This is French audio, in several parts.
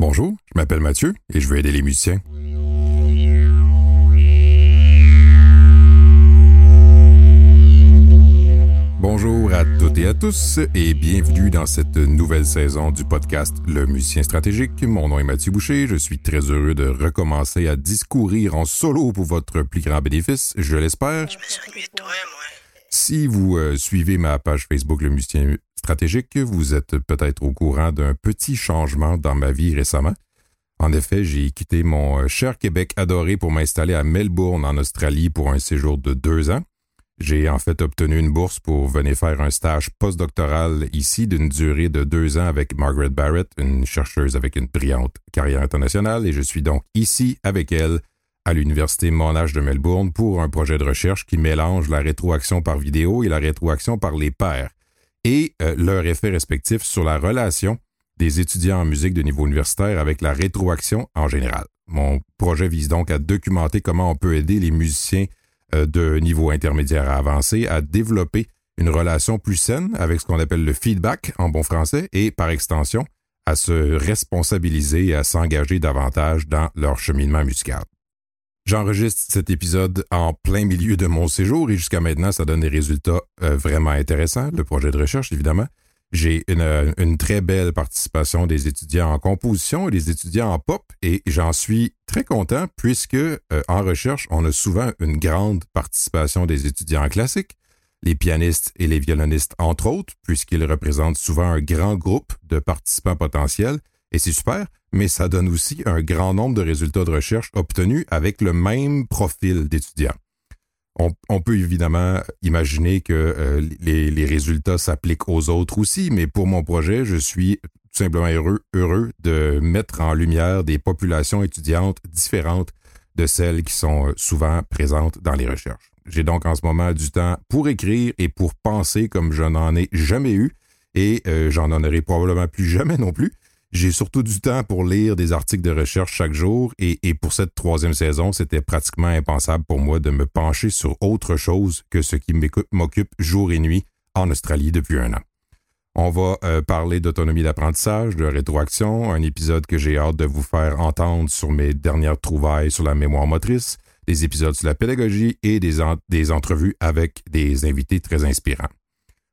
Bonjour, je m'appelle Mathieu et je veux aider les musiciens. Bonjour à toutes et à tous et bienvenue dans cette nouvelle saison du podcast Le musicien stratégique. Mon nom est Mathieu Boucher, je suis très heureux de recommencer à discourir en solo pour votre plus grand bénéfice, je l'espère. Si vous euh, suivez ma page Facebook Le musicien stratégique, vous êtes peut-être au courant d'un petit changement dans ma vie récemment. En effet, j'ai quitté mon euh, cher Québec adoré pour m'installer à Melbourne, en Australie, pour un séjour de deux ans. J'ai en fait obtenu une bourse pour venir faire un stage postdoctoral ici d'une durée de deux ans avec Margaret Barrett, une chercheuse avec une brillante carrière internationale, et je suis donc ici avec elle à l'Université Monash de Melbourne pour un projet de recherche qui mélange la rétroaction par vidéo et la rétroaction par les pairs et euh, leur effet respectif sur la relation des étudiants en musique de niveau universitaire avec la rétroaction en général. Mon projet vise donc à documenter comment on peut aider les musiciens euh, de niveau intermédiaire à avancé à développer une relation plus saine avec ce qu'on appelle le feedback en bon français et par extension à se responsabiliser et à s'engager davantage dans leur cheminement musical. J'enregistre cet épisode en plein milieu de mon séjour et jusqu'à maintenant, ça donne des résultats euh, vraiment intéressants, le projet de recherche évidemment. J'ai une, euh, une, très belle participation des étudiants en composition et des étudiants en pop et j'en suis très content puisque euh, en recherche, on a souvent une grande participation des étudiants en classique, les pianistes et les violonistes entre autres, puisqu'ils représentent souvent un grand groupe de participants potentiels et c'est super, mais ça donne aussi un grand nombre de résultats de recherche obtenus avec le même profil d'étudiants. On, peut évidemment imaginer que euh, les, résultats s'appliquent aux autres aussi, mais pour mon projet, je suis tout simplement heureux, heureux de mettre en lumière des populations étudiantes différentes de celles qui sont euh, souvent présentes dans les recherches. J'ai donc en ce moment du temps pour écrire et pour penser comme je n'en ai jamais eu, et euh, j'en en aurai probablement plus jamais non plus. J'ai surtout du temps pour lire des articles de recherche chaque jour et, pour cette troisième saison, c'était pratiquement impensable pour moi de me pencher sur autre chose que ce qui m'occupe jour et nuit en Australie depuis un an. On va euh, parler d'autonomie d'apprentissage, de rétroaction, un épisode que j'ai hâte de vous faire entendre sur mes dernières trouvailles sur la mémoire motrice, des épisodes sur la pédagogie et des, des entrevues avec des invités très inspirants.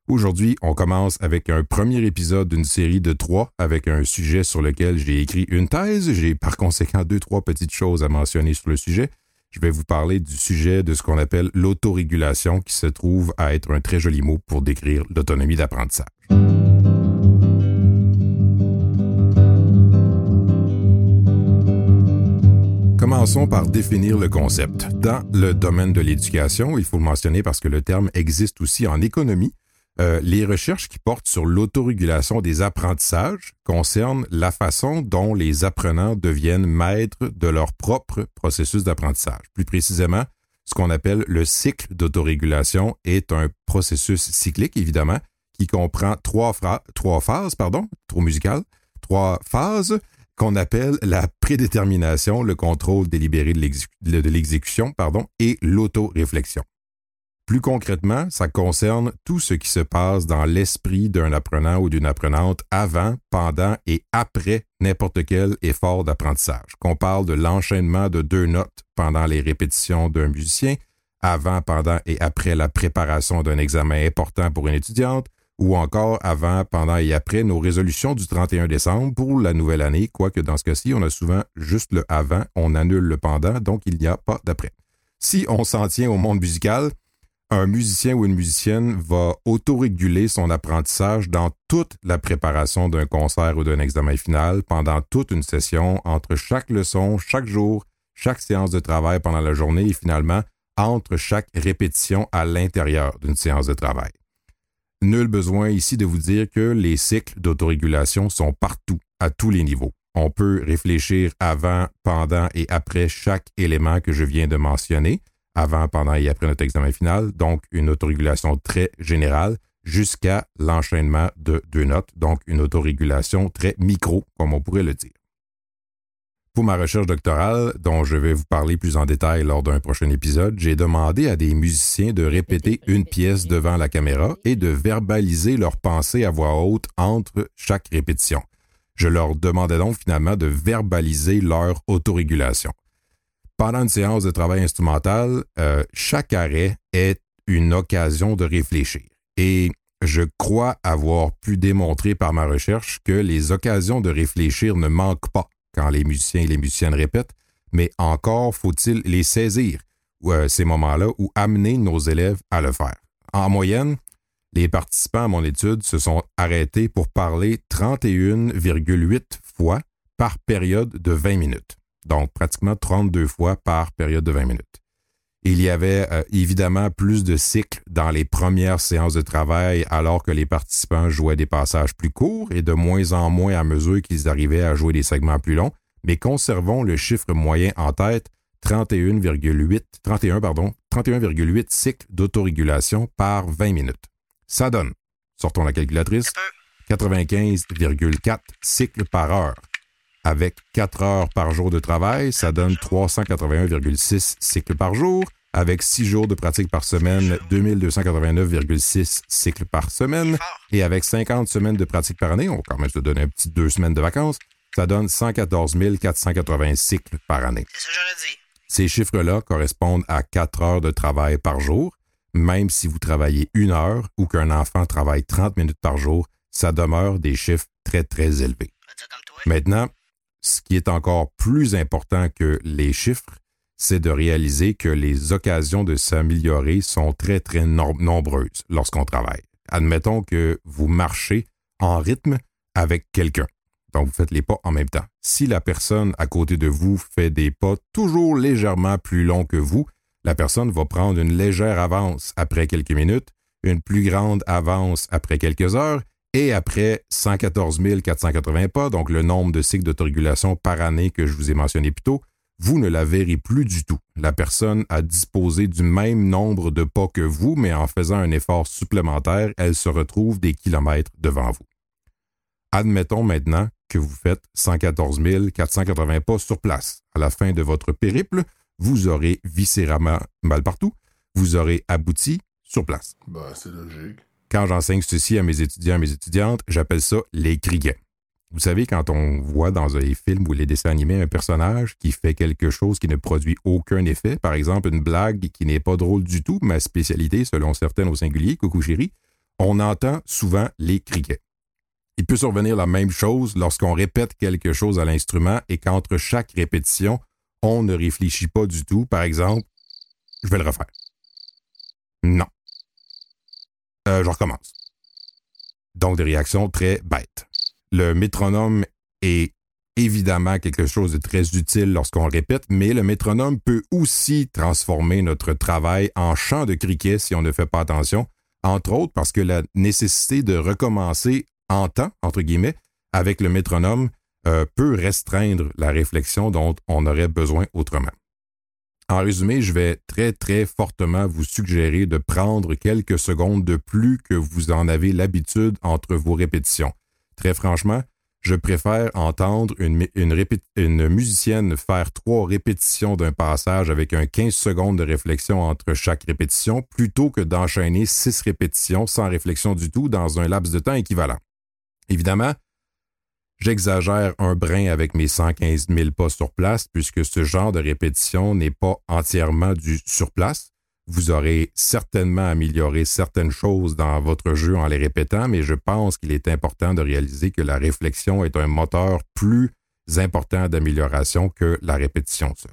Aujourd'hui, on commence avec un premier épisode d'une série de trois avec un sujet sur lequel j'ai écrit une thèse. J'ai par conséquent deux, trois petites choses à mentionner sur le sujet. Je vais vous parler du sujet de ce qu'on appelle l'autorégulation qui se trouve à être un très joli mot pour décrire l'autonomie d'apprentissage. Commençons par définir le concept. Dans le domaine de l'éducation, il faut le mentionner parce que le terme existe aussi en économie. Euh, les recherches qui portent sur l'autorégulation des apprentissages concernent la façon dont les apprenants deviennent maîtres de leur propre processus d'apprentissage. Plus précisément, ce qu'on appelle le cycle d'autorégulation est un processus cyclique, évidemment, qui comprend trois, trois phases, pardon, trop musical, trois phases qu'on appelle la prédétermination, le contrôle délibéré de l'exécution, pardon, et l'autoréflexion. Plus concrètement, ça concerne tout ce qui se passe dans l'esprit d'un apprenant ou d'une apprenante avant, pendant et après n'importe quel effort d'apprentissage. Qu'on parle de l'enchaînement de deux notes pendant les répétitions d'un musicien, avant, pendant et après la préparation d'un examen important pour une étudiante, ou encore avant, pendant et après nos résolutions du 31 décembre pour la nouvelle année, quoique dans ce cas-ci, on a souvent juste le avant, on annule le pendant, donc il n'y a pas d'après. Si on s'en tient au monde musical, un musicien ou une musicienne va autoréguler son apprentissage dans toute la préparation d'un concert ou d'un examen final pendant toute une session, entre chaque leçon, chaque jour, chaque séance de travail pendant la journée et finalement entre chaque répétition à l'intérieur d'une séance de travail. Nul besoin ici de vous dire que les cycles d'autorégulation sont partout, à tous les niveaux. On peut réfléchir avant, pendant et après chaque élément que je viens de mentionner, avant, pendant et après notre examen final, donc une autorégulation très générale jusqu'à l'enchaînement de deux notes, donc une autorégulation très micro, comme on pourrait le dire. Pour ma recherche doctorale, dont je vais vous parler plus en détail lors d'un prochain épisode, j'ai demandé à des musiciens de répéter une pièce devant la caméra et de verbaliser leurs pensées à voix haute entre chaque répétition. Je leur demandais donc finalement de verbaliser leur autorégulation. Pendant une séance de travail instrumental, euh, chaque arrêt est une occasion de réfléchir. Et je crois avoir pu démontrer par ma recherche que les occasions de réfléchir ne manquent pas quand les musiciens et les musiciennes répètent, mais encore faut-il les saisir, euh, ces moments-là, ou amener nos élèves à le faire. En moyenne, les participants à mon étude se sont arrêtés pour parler 31,8 fois par période de 20 minutes. Donc, pratiquement 32 fois par période de 20 minutes. Il y avait euh, évidemment plus de cycles dans les premières séances de travail alors que les participants jouaient des passages plus courts et de moins en moins à mesure qu'ils arrivaient à jouer des segments plus longs, mais conservons le chiffre moyen en tête, 31,8 31 pardon, 31,8 cycles d'autorégulation par 20 minutes. Ça donne, sortons la calculatrice, 95,4 cycles par heure. Avec 4 heures par jour de travail, ça donne 381,6 cycles par jour. Avec 6 jours de pratique par semaine, 2289,6 cycles par semaine. Et avec 50 semaines de pratique par année, on va quand même se donner un petit 2 semaines de vacances, ça donne 114 480 cycles par année. C'est ça que j'aurais dit. Ces chiffres-là correspondent à 4 heures de travail par jour. Même si vous travaillez une heure ou qu'un enfant travaille 30 minutes par jour, ça demeure des chiffres très, très élevés. Maintenant, ce qui est encore plus important que les chiffres, c'est de réaliser que les occasions de s'améliorer sont très, très nom- nombreuses lorsqu'on travaille. Admettons que vous marchez en rythme avec quelqu'un. Donc, vous faites les pas en même temps. Si la personne à côté de vous fait des pas toujours légèrement plus longs que vous, la personne va prendre une légère avance après quelques minutes, une plus grande avance après quelques heures, et après 114 480 pas, donc le nombre de cycles d'autorégulation par année que je vous ai mentionné plus tôt, vous ne la verrez plus du tout. La personne a disposé du même nombre de pas que vous, mais en faisant un effort supplémentaire, elle se retrouve des kilomètres devant vous. Admettons maintenant que vous faites 114 480 pas sur place. À la fin de votre périple, vous aurez viscéralement mal partout, vous aurez abouti sur place. Bah, c'est logique. Quand j'enseigne ceci à mes étudiants et mes étudiantes, j'appelle ça les criquets. Vous savez, quand on voit dans les films ou les dessins animés un personnage qui fait quelque chose qui ne produit aucun effet, par exemple une blague qui n'est pas drôle du tout, ma spécialité selon certaines au singulier, coucou chérie, on entend souvent les criquets. Il peut survenir la même chose lorsqu'on répète quelque chose à l'instrument et qu'entre chaque répétition, on ne réfléchit pas du tout. Par exemple, je vais le refaire. Non. Euh, je recommence. Donc, des réactions très bêtes. Le métronome est évidemment quelque chose de très utile lorsqu'on répète, mais le métronome peut aussi transformer notre travail en chant de criquet si on ne fait pas attention, entre autres parce que la nécessité de recommencer en temps, entre guillemets, avec le métronome euh, peut restreindre la réflexion dont on aurait besoin autrement. En résumé, je vais très très fortement vous suggérer de prendre quelques secondes de plus que vous en avez l'habitude entre vos répétitions. Très franchement, je préfère entendre une, musicienne faire trois répétitions d'un passage avec un 15 secondes de réflexion entre chaque répétition plutôt que d'enchaîner six répétitions sans réflexion du tout dans un laps de temps équivalent. Évidemment, J'exagère un brin avec mes 115 000 pas sur place puisque ce genre de répétition n'est pas entièrement du sur place. Vous aurez certainement amélioré certaines choses dans votre jeu en les répétant, mais je pense qu'il est important de réaliser que la réflexion est un moteur plus important d'amélioration que la répétition seule.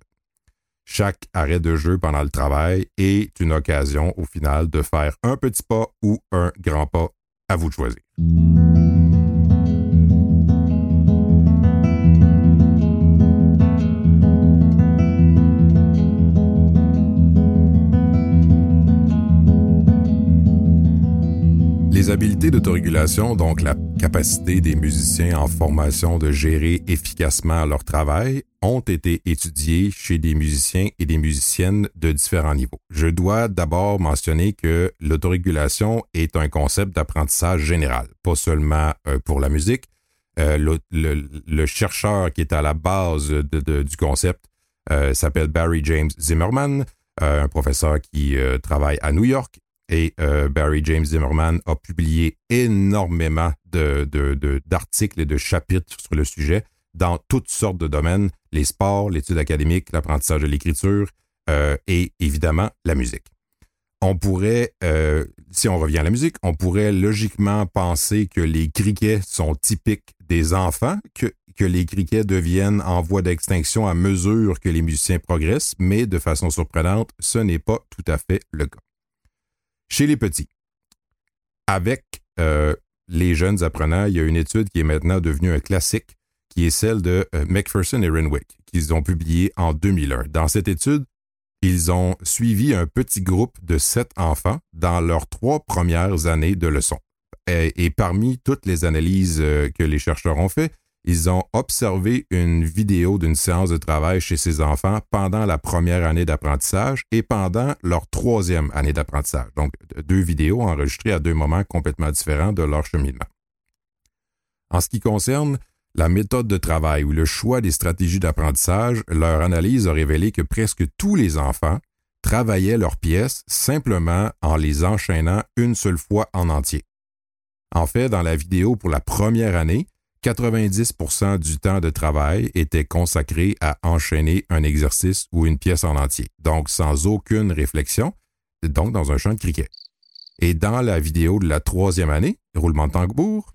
Chaque arrêt de jeu pendant le travail est une occasion au final de faire un petit pas ou un grand pas. À vous de choisir. Les habiletés d'autorégulation, donc la capacité des musiciens en formation de gérer efficacement leur travail, ont été étudiées chez des musiciens et des musiciennes de différents niveaux. Je dois d'abord mentionner que l'autorégulation est un concept d'apprentissage général, pas seulement euh, pour la musique. Euh, le, chercheur qui est à la base du concept euh, s'appelle Barry James Zimmerman, un professeur qui travaille à New York Et euh, Barry James Zimmerman a publié énormément d'articles et de chapitres sur le sujet dans toutes sortes de domaines, les sports, l'étude académique, l'apprentissage de l'écriture euh, et évidemment la musique. On pourrait, euh, si on revient à la musique, on pourrait logiquement penser que les criquets sont typiques des enfants, que, que les criquets deviennent en voie d'extinction à mesure que les musiciens progressent, mais de façon surprenante, ce n'est pas tout à fait le cas. Chez les petits, avec euh, les jeunes apprenants, il y a une étude qui est maintenant devenue un classique, qui est celle de euh, McPherson et Renwick, qu'ils ont publiée en 2001. Dans cette étude, ils ont suivi un petit groupe de sept enfants dans leurs trois premières années de leçon. Et, parmi toutes les analyses euh, que les chercheurs ont faites, ils ont observé une vidéo d'une séance de travail chez ces enfants pendant la première année d'apprentissage et pendant leur troisième année d'apprentissage. Donc, deux vidéos enregistrées à deux moments complètement différents de leur cheminement. En ce qui concerne la méthode de travail ou le choix des stratégies d'apprentissage, leur analyse a révélé que presque tous les enfants travaillaient leurs pièces simplement en les enchaînant une seule fois en entier. En fait, dans la vidéo pour la première année, 90% du temps de travail était consacré à enchaîner un exercice ou une pièce en entier, donc sans aucune réflexion, donc dans un champ de cricket. Et dans la vidéo de la troisième année, roulement de tambour,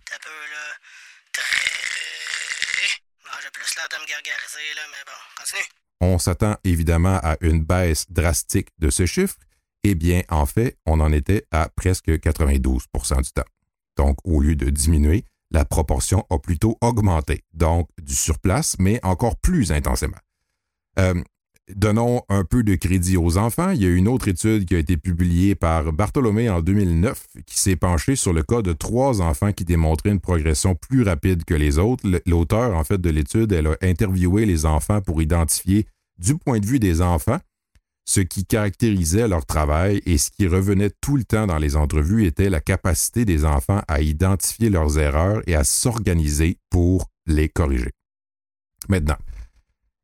on s'attend évidemment à une baisse drastique de ce chiffre. Eh bien, en fait, on en était à presque 92% du temps. Donc, au lieu de diminuer, la proportion a plutôt augmenté. Donc, du surplace, mais encore plus intensément. Euh, donnons un peu de crédit aux enfants. Il y a une autre étude qui a été publiée par Bartholomé en 2009 qui s'est penchée sur le cas de trois enfants qui démontraient une progression plus rapide que les autres. L'auteur, en fait, de l'étude, elle a interviewé les enfants pour identifier, du point de vue des enfants, ce qui caractérisait leur travail et ce qui revenait tout le temps dans les entrevues était la capacité des enfants à identifier leurs erreurs et à s'organiser pour les corriger. Maintenant,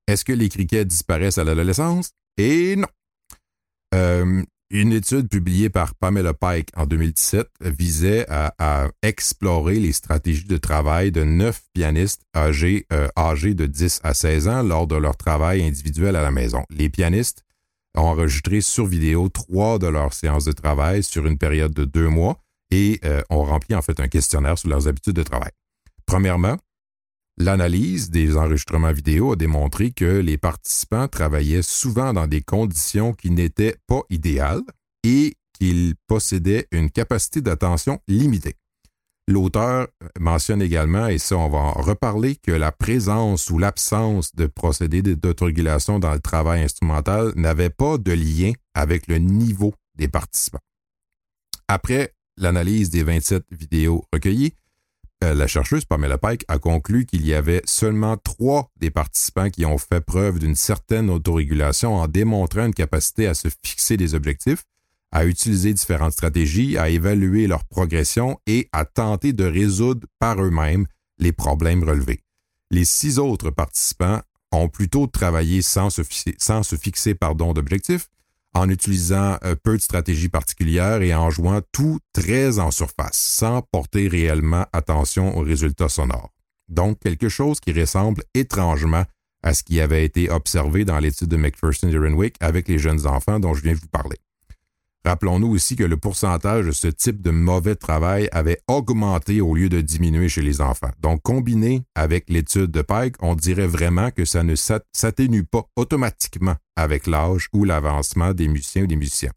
est-ce que les criquets disparaissent à l'adolescence? Et non. Euh, une étude publiée par Pamela Pike en 2017 visait à, explorer les stratégies de travail de neuf pianistes âgés, euh, âgés de 10 à 16 ans lors de leur travail individuel à la maison. Les pianistes ont enregistré sur vidéo trois de leurs séances de travail sur une période de deux mois et euh, ont rempli en fait un questionnaire sur leurs habitudes de travail. Premièrement, L'analyse des enregistrements vidéo a démontré que les participants travaillaient souvent dans des conditions qui n'étaient pas idéales et qu'ils possédaient une capacité d'attention limitée. L'auteur mentionne également, et ça on va en reparler, que la présence ou l'absence de procédés d'autorégulation dans le travail instrumental n'avait pas de lien avec le niveau des participants. Après l'analyse des 27 vidéos recueillies, euh, la chercheuse Pamela Pike a conclu qu'il y avait seulement trois des participants qui ont fait preuve d'une certaine autorégulation en démontrant une capacité à se fixer des objectifs, à utiliser différentes stratégies, à évaluer leur progression et à tenter de résoudre par eux-mêmes les problèmes relevés. Les six autres participants ont plutôt travaillé sans se fixer, d'objectifs, en utilisant euh, peu de stratégies particulières et en jouant tout très en surface, sans porter réellement attention aux résultats sonores. Donc, quelque chose qui ressemble étrangement à ce qui avait été observé dans l'étude de McPherson et Renwick avec les jeunes enfants dont je viens de vous parler. Rappelons-nous aussi que le pourcentage de ce type de mauvais travail avait augmenté au lieu de diminuer chez les enfants. Donc, combiné avec l'étude de Pike, on dirait vraiment que ça ne s'atténue pas automatiquement avec l'âge ou l'avancement des musiciens ou des musiciens.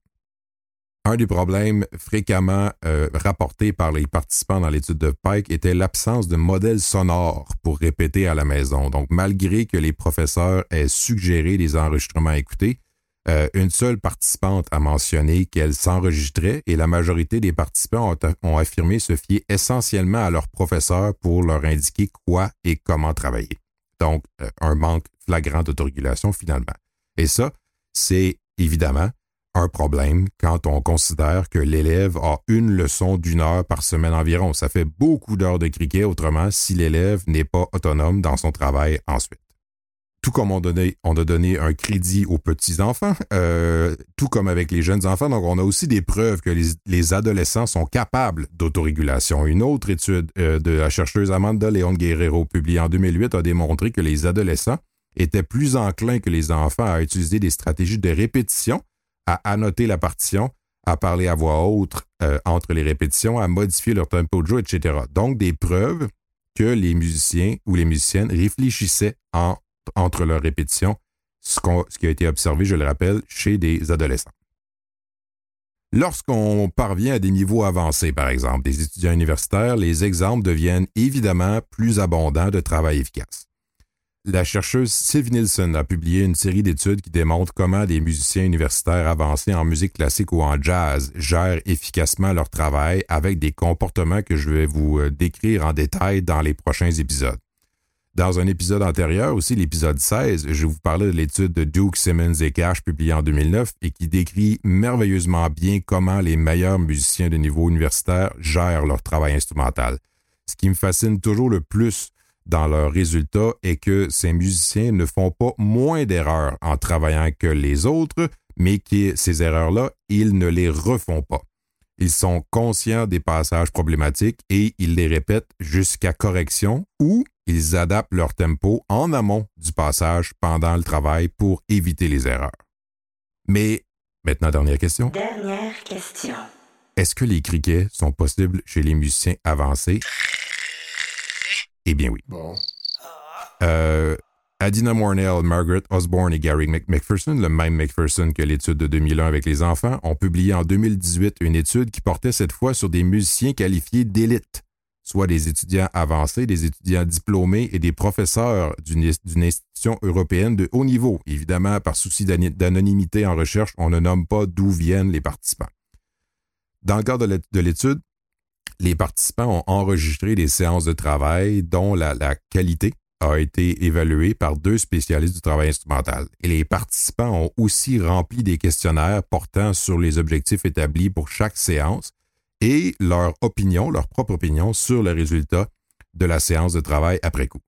Un des problèmes fréquemment euh, rapportés par les participants dans l'étude de Pike était l'absence de modèles sonores pour répéter à la maison. Donc, malgré que les professeurs aient suggéré des enregistrements écoutés, euh, une seule participante a mentionné qu'elle s'enregistrait et la majorité des participants ont, affirmé se fier essentiellement à leur professeur pour leur indiquer quoi et comment travailler. Donc, euh, un manque flagrant d'autorégulation finalement. Et ça, c'est évidemment un problème quand on considère que l'élève a une leçon d'une heure par semaine environ. Ça fait beaucoup d'heures de cricket autrement si l'élève n'est pas autonome dans son travail ensuite. Tout comme on, on a donné un crédit aux petits-enfants, euh, tout comme avec les jeunes enfants. Donc, on a aussi des preuves que les, adolescents sont capables d'autorégulation. Une autre étude euh, de la chercheuse Amanda Leon Guerrero, publiée en 2008, a démontré que les adolescents étaient plus enclins que les enfants à utiliser des stratégies de répétition, à annoter la partition, à parler à voix haute euh, entre les répétitions, à modifier leur tempo de jeu, etc. Donc, des preuves que les musiciens ou les musiciennes réfléchissaient entre leurs répétitions, ce, qui a été observé, je le rappelle, chez des adolescents. Lorsqu'on parvient à des niveaux avancés, par exemple, des étudiants universitaires, les exemples deviennent évidemment plus abondants de travail efficace la chercheuse Siv Nielsen a publié une série d'études qui démontrent comment des musiciens universitaires avancés en musique classique ou en jazz gèrent efficacement leur travail avec des comportements que je vais vous euh, décrire en détail dans les prochains épisodes. Dans un épisode antérieur, aussi l'épisode 16, je vous parlais de l'étude de Duke, Simmons et Cash publiée en 2009 et qui décrit merveilleusement bien comment les meilleurs musiciens de niveau universitaire gèrent leur travail instrumental. Ce qui me fascine toujours le plus dans leurs résultats est que ces musiciens ne font pas moins d'erreurs en travaillant que les autres, mais que ces erreurs-là, ils ne les refont pas. Ils sont conscients des passages problématiques et ils les répètent jusqu'à correction ou ils adaptent leur tempo en amont du passage pendant le travail pour éviter les erreurs. Mais maintenant, dernière question. Dernière question. Est-ce que les criquets sont possibles chez les musiciens avancés? Eh bien oui. Euh, Adina Mornell, Margaret Osborne et Gary McPherson, le même McPherson que l'étude de 2001 avec les enfants, ont publié en 2018 une étude qui portait cette fois sur des musiciens qualifiés d'élite, soit des étudiants avancés, des étudiants diplômés et des professeurs d'une institution européenne de haut niveau. Évidemment, par souci d'anonymité en recherche, on ne nomme pas d'où viennent les participants. Dans le cadre de l'étude, les participants ont enregistré des séances de travail dont la, qualité a été évaluée par deux spécialistes du travail instrumental. Et les participants ont aussi rempli des questionnaires portant sur les objectifs établis pour chaque séance et leur opinion, leur propre opinion sur le résultat de la séance de travail après coup.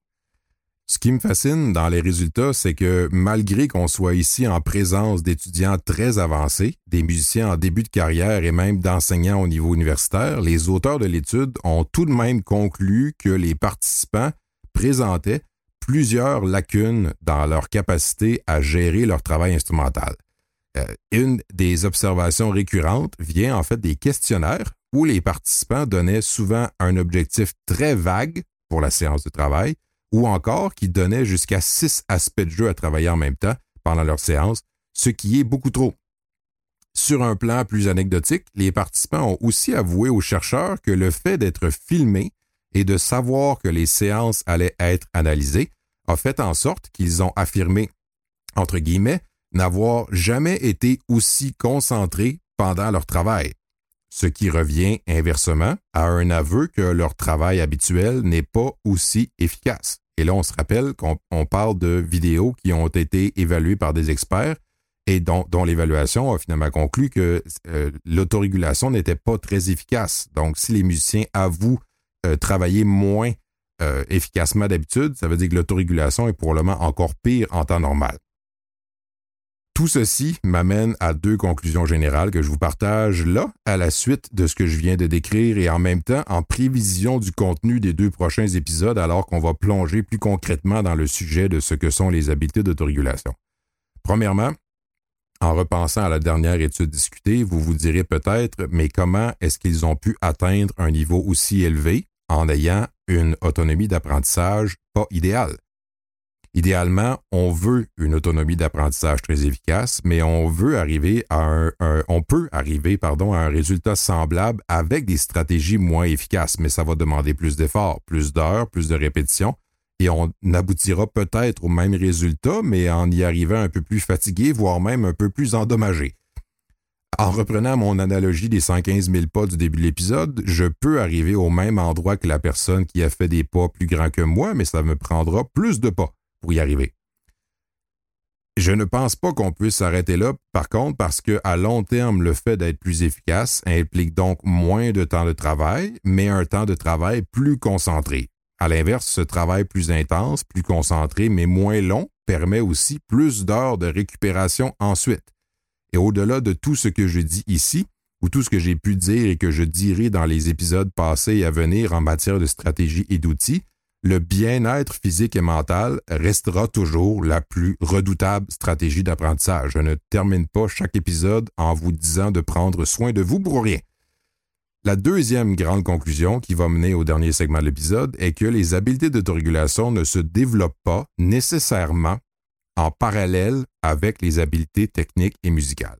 Ce qui me fascine dans les résultats, c'est que malgré qu'on soit ici en présence d'étudiants très avancés, des musiciens en début de carrière et même d'enseignants au niveau universitaire, les auteurs de l'étude ont tout de même conclu que les participants présentaient plusieurs lacunes dans leur capacité à gérer leur travail instrumental. Euh, une des observations récurrentes vient en fait des questionnaires où les participants donnaient souvent un objectif très vague pour la séance de travail, ou encore qui donnaient jusqu'à six aspects de jeu à travailler en même temps pendant leur séance, ce qui est beaucoup trop. Sur un plan plus anecdotique, les participants ont aussi avoué aux chercheurs que le fait d'être filmés et de savoir que les séances allaient être analysées a fait en sorte qu'ils ont affirmé, entre guillemets, n'avoir jamais été aussi concentrés pendant leur travail, ce qui revient inversement à un aveu que leur travail habituel n'est pas aussi efficace. Et là, on se rappelle qu'on parle de vidéos qui ont été évaluées par des experts et dont, l'évaluation a finalement conclu que euh, l'autorégulation n'était pas très efficace. Donc, si les musiciens avouent euh, travailler moins euh, efficacement d'habitude, ça veut dire que l'autorégulation est probablement encore pire en temps normal. Tout ceci m'amène à deux conclusions générales que je vous partage là, à la suite de ce que je viens de décrire et en même temps en prévision du contenu des deux prochains épisodes alors qu'on va plonger plus concrètement dans le sujet de ce que sont les habiletés d'autorégulation. Premièrement, en repensant à la dernière étude discutée, vous vous direz peut-être, mais comment est-ce qu'ils ont pu atteindre un niveau aussi élevé en ayant une autonomie d'apprentissage pas idéale? Idéalement, on veut une autonomie d'apprentissage très efficace, mais on veut arriver à un, on peut arriver, pardon, à un résultat semblable avec des stratégies moins efficaces, mais ça va demander plus d'efforts, plus d'heures, plus de répétitions, et on aboutira peut-être au même résultat, mais en y arrivant un peu plus fatigué, voire même un peu plus endommagé. En reprenant mon analogie des 115 000 pas du début de l'épisode, je peux arriver au même endroit que la personne qui a fait des pas plus grands que moi, mais ça me prendra plus de pas pour y arriver. Je ne pense pas qu'on puisse s'arrêter là, par contre, parce que à long terme, le fait d'être plus efficace implique donc moins de temps de travail, mais un temps de travail plus concentré. À l'inverse, ce travail plus intense, plus concentré, mais moins long, permet aussi plus d'heures de récupération ensuite. Et au-delà de tout ce que je dis ici, ou tout ce que j'ai pu dire et que je dirai dans les épisodes passés et à venir en matière de stratégie et d'outils, le bien-être physique et mental restera toujours la plus redoutable stratégie d'apprentissage. Je ne termine pas chaque épisode en vous disant de prendre soin de vous pour rien. La deuxième grande conclusion qui va mener au dernier segment de l'épisode est que les habiletés d'autorégulation ne se développent pas nécessairement en parallèle avec les habiletés techniques et musicales.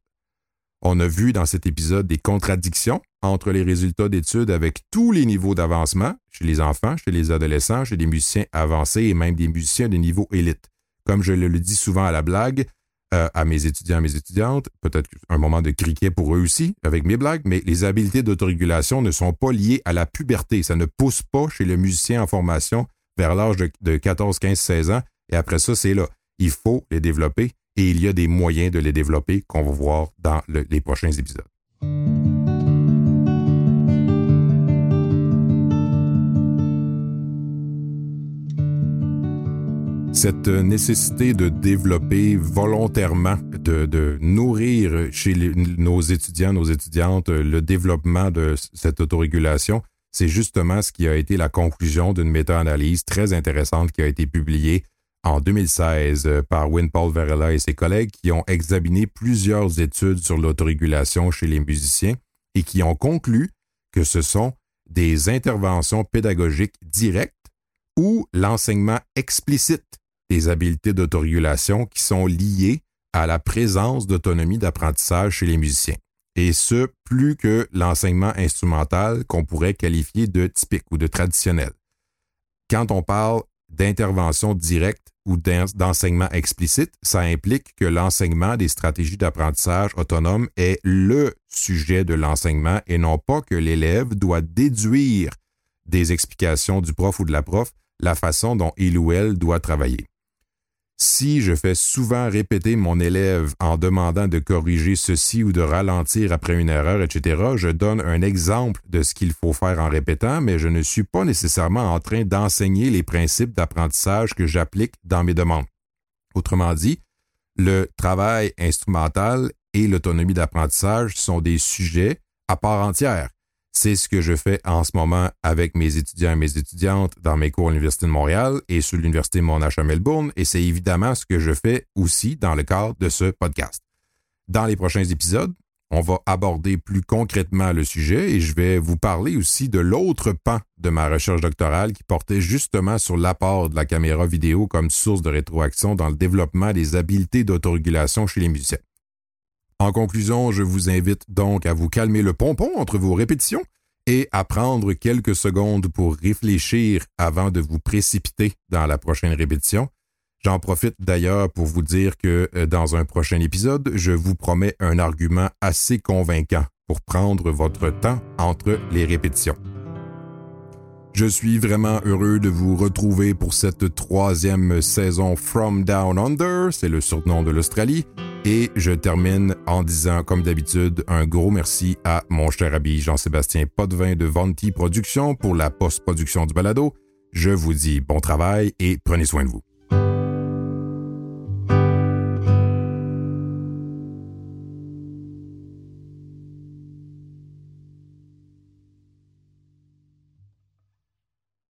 On a vu dans cet épisode des contradictions entre les résultats d'études avec tous les niveaux d'avancement, chez les enfants, chez les adolescents, chez les musiciens avancés et même des musiciens de niveau élite. Comme je le dis souvent à la blague, euh, à mes étudiants et mes étudiantes, peut-être un moment de criquet pour eux aussi, avec mes blagues, mais les habiletés d'autorégulation ne sont pas liées à la puberté. Ça ne pousse pas chez le musicien en formation vers l'âge de 14, 15, 16 ans, et après ça, c'est là. Il faut les développer et il y a des moyens de les développer qu'on va voir dans les prochains épisodes. Cette nécessité de développer volontairement, de, nourrir chez nos étudiants, nos étudiantes, le développement de cette autorégulation, c'est justement ce qui a été la conclusion d'une méta-analyse très intéressante qui a été publiée en 2016 euh, par Win Paul Varela et ses collègues qui ont examiné plusieurs études sur l'autorégulation chez les musiciens et qui ont conclu que ce sont des interventions pédagogiques directes ou l'enseignement explicite des habiletés d'autorégulation qui sont liées à la présence d'autonomie d'apprentissage chez les musiciens. Et ce, plus que l'enseignement instrumental qu'on pourrait qualifier de typique ou de traditionnel. Quand on parle d'intervention directe ou d'enseignement explicite, ça implique que l'enseignement des stratégies d'apprentissage autonome est le sujet de l'enseignement et non pas que l'élève doit déduire des explications du prof ou de la prof la façon dont il ou elle doit travailler. Si je fais souvent répéter mon élève en demandant de corriger ceci ou de ralentir après une erreur, etc., je donne un exemple de ce qu'il faut faire en répétant, mais je ne suis pas nécessairement en train d'enseigner les principes d'apprentissage que j'applique dans mes demandes. Autrement dit, le travail instrumental et l'autonomie d'apprentissage sont des sujets à part entière c'est ce que je fais en ce moment avec mes étudiants et mes étudiantes dans mes cours à l'Université de Montréal et sur l'Université Monash à Melbourne, et c'est évidemment ce que je fais aussi dans le cadre de ce podcast. Dans les prochains épisodes, on va aborder plus concrètement le sujet et je vais vous parler aussi de l'autre pan de ma recherche doctorale qui portait justement sur l'apport de la caméra vidéo comme source de rétroaction dans le développement des habiletés d'autorégulation chez les musiciens. En conclusion, je vous invite donc à vous calmer le pompon entre vos répétitions et à prendre quelques secondes pour réfléchir avant de vous précipiter dans la prochaine répétition. J'en profite d'ailleurs pour vous dire que euh, dans un prochain épisode, je vous promets un argument assez convaincant pour prendre votre temps entre les répétitions. Je suis vraiment heureux de vous retrouver pour cette troisième saison From Down Under, c'est le surnom de l'Australie, et je termine en disant, comme d'habitude, un gros merci à mon cher ami Jean-Sébastien Potvin de Vanti Productions pour la post-production du balado. Je vous dis bon travail et prenez soin de vous.